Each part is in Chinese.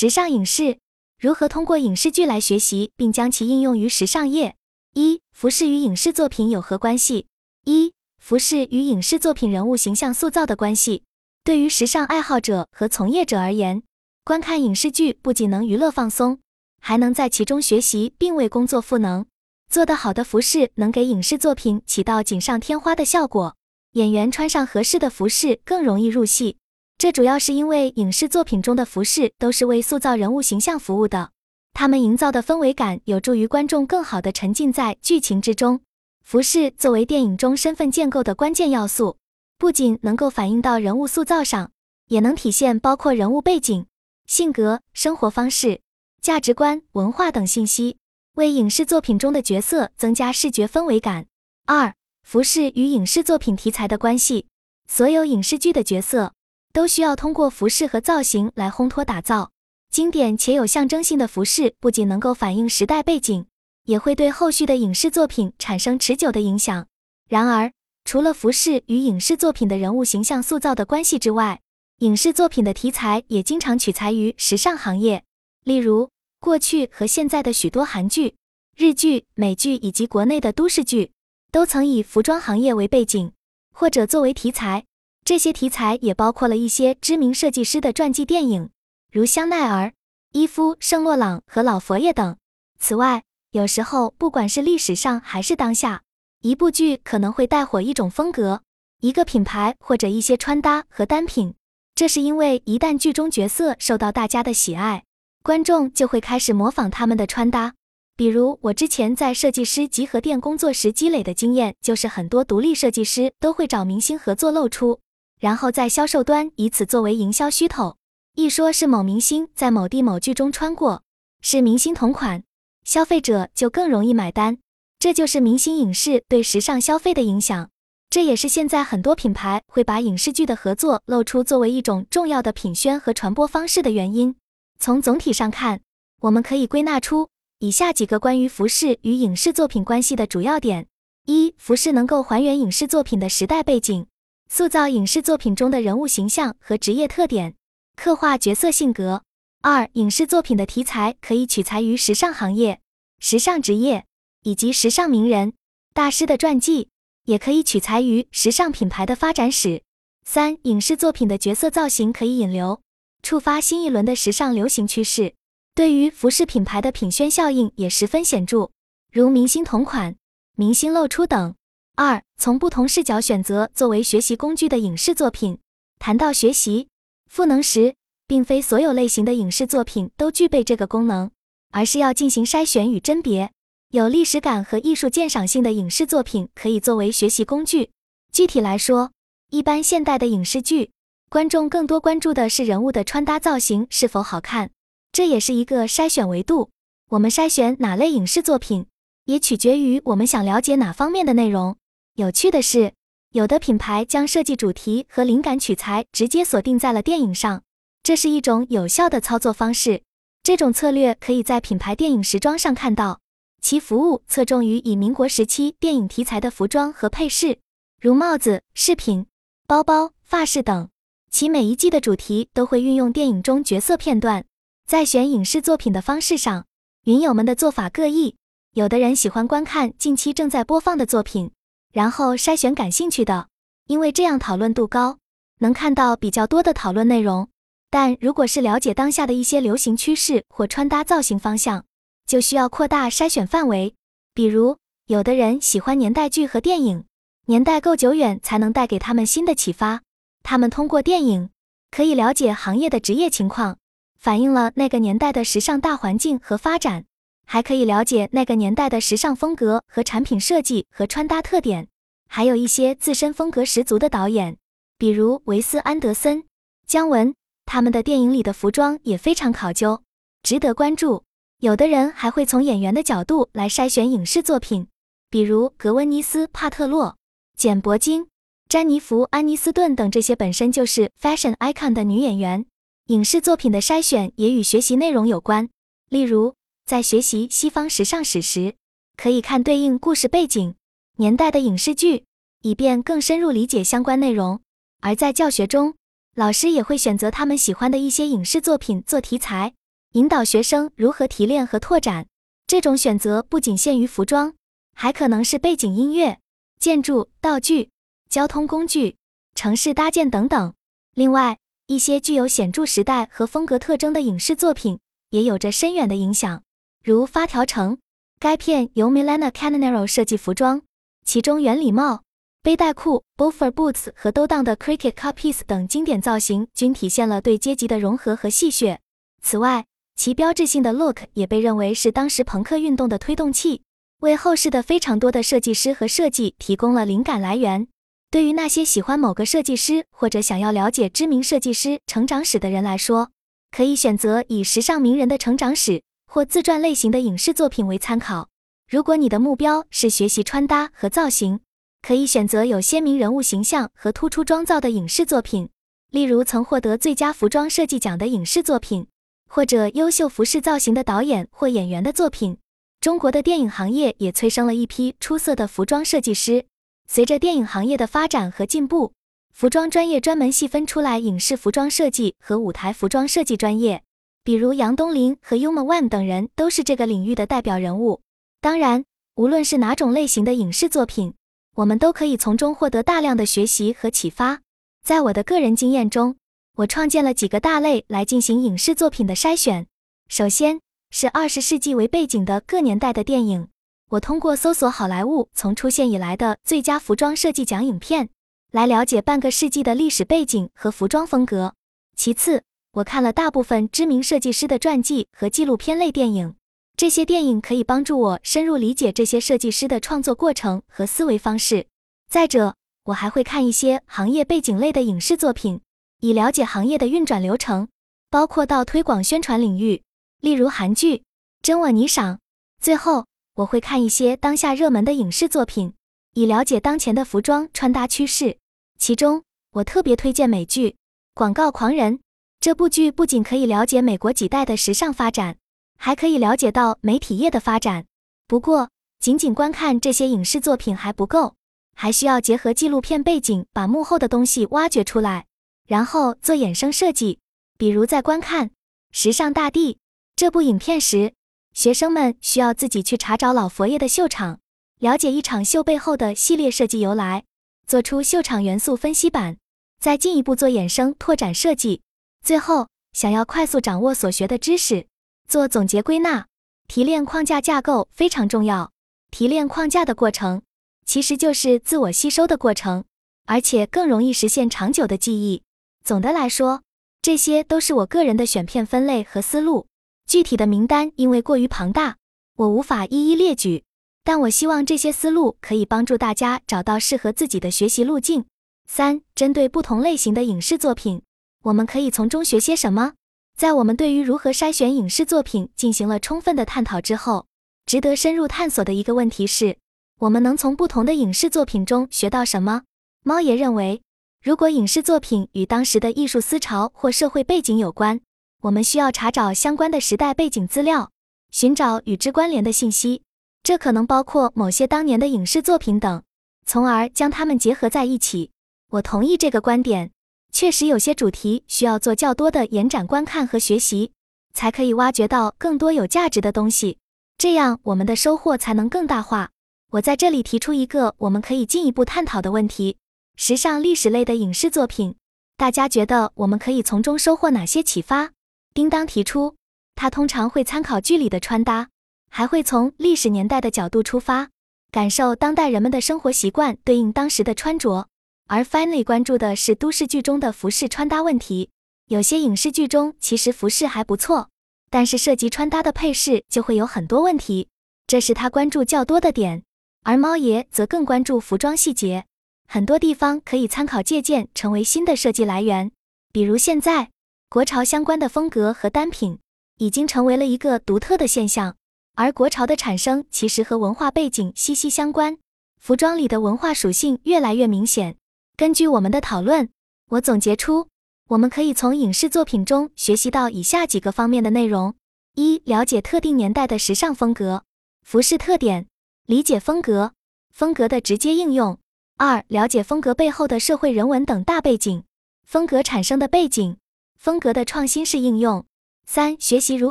直上影视如何通过影视剧来学习并将其应用于时尚业？一、服饰与影视作品有何关系？一、服饰与影视作品人物形象塑造的关系。对于时尚爱好者和从业者而言，观看影视剧不仅能娱乐放松，还能在其中学习并为工作赋能。做得好的服饰能给影视作品起到锦上添花的效果，演员穿上合适的服饰更容易入戏。这主要是因为影视作品中的服饰都是为塑造人物形象服务的，他们营造的氛围感有助于观众更好地沉浸在剧情之中。服饰作为电影中身份建构的关键要素，不仅能够反映到人物塑造上，也能体现包括人物背景、性格、生活方式、价值观、文化等信息，为影视作品中的角色增加视觉氛围感。二、服饰与影视作品题材的关系，所有影视剧的角色。都需要通过服饰和造型来烘托打造经典且有象征性的服饰，不仅能够反映时代背景，也会对后续的影视作品产生持久的影响。然而，除了服饰与影视作品的人物形象塑造的关系之外，影视作品的题材也经常取材于时尚行业。例如，过去和现在的许多韩剧、日剧、美剧以及国内的都市剧，都曾以服装行业为背景，或者作为题材。这些题材也包括了一些知名设计师的传记电影，如香奈儿、伊夫·圣洛朗和老佛爷等。此外，有时候不管是历史上还是当下，一部剧可能会带火一种风格、一个品牌或者一些穿搭和单品。这是因为一旦剧中角色受到大家的喜爱，观众就会开始模仿他们的穿搭。比如我之前在设计师集合店工作时积累的经验，就是很多独立设计师都会找明星合作露出。然后在销售端以此作为营销噱头，一说是某明星在某地某剧中穿过，是明星同款，消费者就更容易买单。这就是明星影视对时尚消费的影响。这也是现在很多品牌会把影视剧的合作露出作为一种重要的品宣和传播方式的原因。从总体上看，我们可以归纳出以下几个关于服饰与影视作品关系的主要点：一、服饰能够还原影视作品的时代背景。塑造影视作品中的人物形象和职业特点，刻画角色性格。二、影视作品的题材可以取材于时尚行业、时尚职业以及时尚名人、大师的传记，也可以取材于时尚品牌的发展史。三、影视作品的角色造型可以引流，触发新一轮的时尚流行趋势，对于服饰品牌的品宣效应也十分显著，如明星同款、明星露出等。二、从不同视角选择作为学习工具的影视作品。谈到学习赋能时，并非所有类型的影视作品都具备这个功能，而是要进行筛选与甄别。有历史感和艺术鉴赏性的影视作品可以作为学习工具。具体来说，一般现代的影视剧，观众更多关注的是人物的穿搭造型是否好看，这也是一个筛选维度。我们筛选哪类影视作品，也取决于我们想了解哪方面的内容。有趣的是，有的品牌将设计主题和灵感取材直接锁定在了电影上，这是一种有效的操作方式。这种策略可以在品牌电影时装上看到，其服务侧重于以民国时期电影题材的服装和配饰，如帽子、饰品、包包、发饰等。其每一季的主题都会运用电影中角色片段。在选影视作品的方式上，云友们的做法各异。有的人喜欢观看近期正在播放的作品。然后筛选感兴趣的，因为这样讨论度高，能看到比较多的讨论内容。但如果是了解当下的一些流行趋势或穿搭造型方向，就需要扩大筛选范围。比如，有的人喜欢年代剧和电影，年代够久远才能带给他们新的启发。他们通过电影可以了解行业的职业情况，反映了那个年代的时尚大环境和发展。还可以了解那个年代的时尚风格和产品设计和穿搭特点，还有一些自身风格十足的导演，比如维斯安德森、姜文，他们的电影里的服装也非常考究，值得关注。有的人还会从演员的角度来筛选影视作品，比如格温妮斯·帕特洛、简·伯金、詹妮弗·安妮斯顿等这些本身就是 fashion icon 的女演员。影视作品的筛选也与学习内容有关，例如。在学习西方时尚史时，可以看对应故事背景年代的影视剧，以便更深入理解相关内容。而在教学中，老师也会选择他们喜欢的一些影视作品做题材，引导学生如何提炼和拓展。这种选择不仅限于服装，还可能是背景音乐、建筑、道具、交通工具、城市搭建等等。另外，一些具有显著时代和风格特征的影视作品也有着深远的影响，如《发条城》。该片由 Milena Canonero 设计服装，其中圆礼帽、背带裤、b o f f e r boots 和兜裆的 cricket cut piece 等经典造型均体现了对阶级的融合和戏谑。此外，其标志性的 look 也被认为是当时朋克运动的推动器，为后世的非常多的设计师和设计提供了灵感来源。对于那些喜欢某个设计师或者想要了解知名设计师成长史的人来说，可以选择以时尚名人的成长史。或自传类型的影视作品为参考。如果你的目标是学习穿搭和造型，可以选择有鲜明人物形象和突出妆造的影视作品，例如曾获得最佳服装设计奖的影视作品，或者优秀服饰造型的导演或演员的作品。中国的电影行业也催生了一批出色的服装设计师。随着电影行业的发展和进步，服装专业专门细分出来影视服装设计和舞台服装设计专业。比如杨东林和 Uma Wan 等人都是这个领域的代表人物。当然，无论是哪种类型的影视作品，我们都可以从中获得大量的学习和启发。在我的个人经验中，我创建了几个大类来进行影视作品的筛选。首先是二十世纪为背景的各年代的电影，我通过搜索好莱坞从出现以来的最佳服装设计奖影片，来了解半个世纪的历史背景和服装风格。其次，我看了大部分知名设计师的传记和纪录片类电影，这些电影可以帮助我深入理解这些设计师的创作过程和思维方式。再者，我还会看一些行业背景类的影视作品，以了解行业的运转流程，包括到推广宣传领域，例如韩剧《真我你赏》。最后，我会看一些当下热门的影视作品，以了解当前的服装穿搭趋势。其中，我特别推荐美剧《广告狂人》。这部剧不仅可以了解美国几代的时尚发展，还可以了解到媒体业的发展。不过，仅仅观看这些影视作品还不够，还需要结合纪录片背景，把幕后的东西挖掘出来，然后做衍生设计。比如，在观看《时尚大地》这部影片时，学生们需要自己去查找老佛爷的秀场，了解一场秀背后的系列设计由来，做出秀场元素分析版，再进一步做衍生拓展设计。最后，想要快速掌握所学的知识，做总结归纳，提炼框架架构非常重要。提炼框架的过程，其实就是自我吸收的过程，而且更容易实现长久的记忆。总的来说，这些都是我个人的选片分类和思路。具体的名单因为过于庞大，我无法一一列举。但我希望这些思路可以帮助大家找到适合自己的学习路径。三、针对不同类型的影视作品。我们可以从中学些什么？在我们对于如何筛选影视作品进行了充分的探讨之后，值得深入探索的一个问题是：我们能从不同的影视作品中学到什么？猫爷认为，如果影视作品与当时的艺术思潮或社会背景有关，我们需要查找相关的时代背景资料，寻找与之关联的信息。这可能包括某些当年的影视作品等，从而将它们结合在一起。我同意这个观点。确实有些主题需要做较多的延展观看和学习，才可以挖掘到更多有价值的东西，这样我们的收获才能更大化。我在这里提出一个我们可以进一步探讨的问题：时尚历史类的影视作品，大家觉得我们可以从中收获哪些启发？叮当提出，他通常会参考剧里的穿搭，还会从历史年代的角度出发，感受当代人们的生活习惯对应当时的穿着。而 Finally 关注的是都市剧中的服饰穿搭问题。有些影视剧中其实服饰还不错，但是涉及穿搭的配饰就会有很多问题，这是他关注较多的点。而猫爷则更关注服装细节，很多地方可以参考借鉴，成为新的设计来源。比如现在国潮相关的风格和单品已经成为了一个独特的现象，而国潮的产生其实和文化背景息息相关，服装里的文化属性越来越明显。根据我们的讨论，我总结出我们可以从影视作品中学习到以下几个方面的内容：一、了解特定年代的时尚风格、服饰特点，理解风格、风格的直接应用；二、了解风格背后的社会人文等大背景、风格产生的背景、风格的创新式应用；三、学习如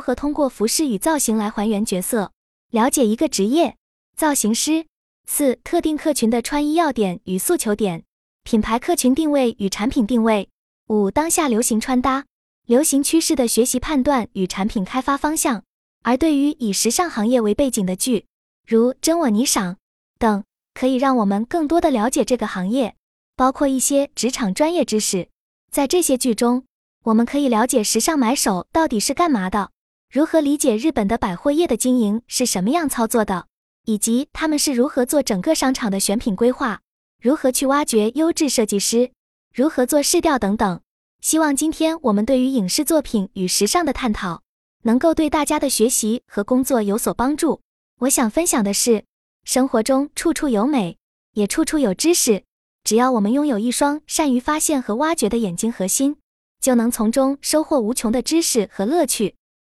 何通过服饰与造型来还原角色，了解一个职业——造型师。四、特定客群的穿衣要点与诉求点，品牌客群定位与产品定位。五、当下流行穿搭、流行趋势的学习判断与产品开发方向。而对于以时尚行业为背景的剧，如《真我你赏》等，可以让我们更多的了解这个行业，包括一些职场专业知识。在这些剧中，我们可以了解时尚买手到底是干嘛的，如何理解日本的百货业的经营是什么样操作的，以及他们是如何做整个商场的选品规划，如何去挖掘优质设计师，如何做试调等等。希望今天我们对于影视作品与时尚的探讨，能够对大家的学习和工作有所帮助。我想分享的是，生活中处处有美，也处处有知识。只要我们拥有一双善于发现和挖掘的眼睛和心。就能从中收获无穷的知识和乐趣。